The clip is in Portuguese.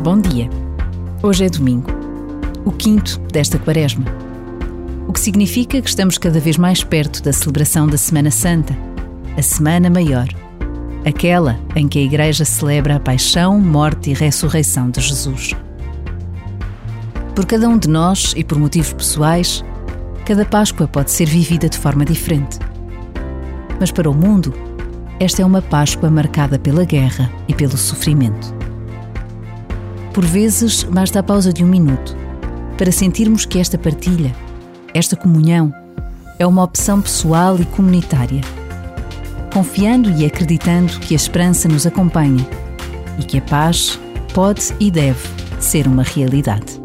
Bom dia. Hoje é domingo, o quinto desta quaresma. O que significa que estamos cada vez mais perto da celebração da Semana Santa, a Semana Maior, aquela em que a Igreja celebra a paixão, morte e ressurreição de Jesus. Por cada um de nós e por motivos pessoais, cada Páscoa pode ser vivida de forma diferente. Mas para o mundo, esta é uma Páscoa marcada pela guerra e pelo sofrimento. Por vezes, basta a pausa de um minuto para sentirmos que esta partilha, esta comunhão, é uma opção pessoal e comunitária. Confiando e acreditando que a esperança nos acompanha e que a paz pode e deve ser uma realidade.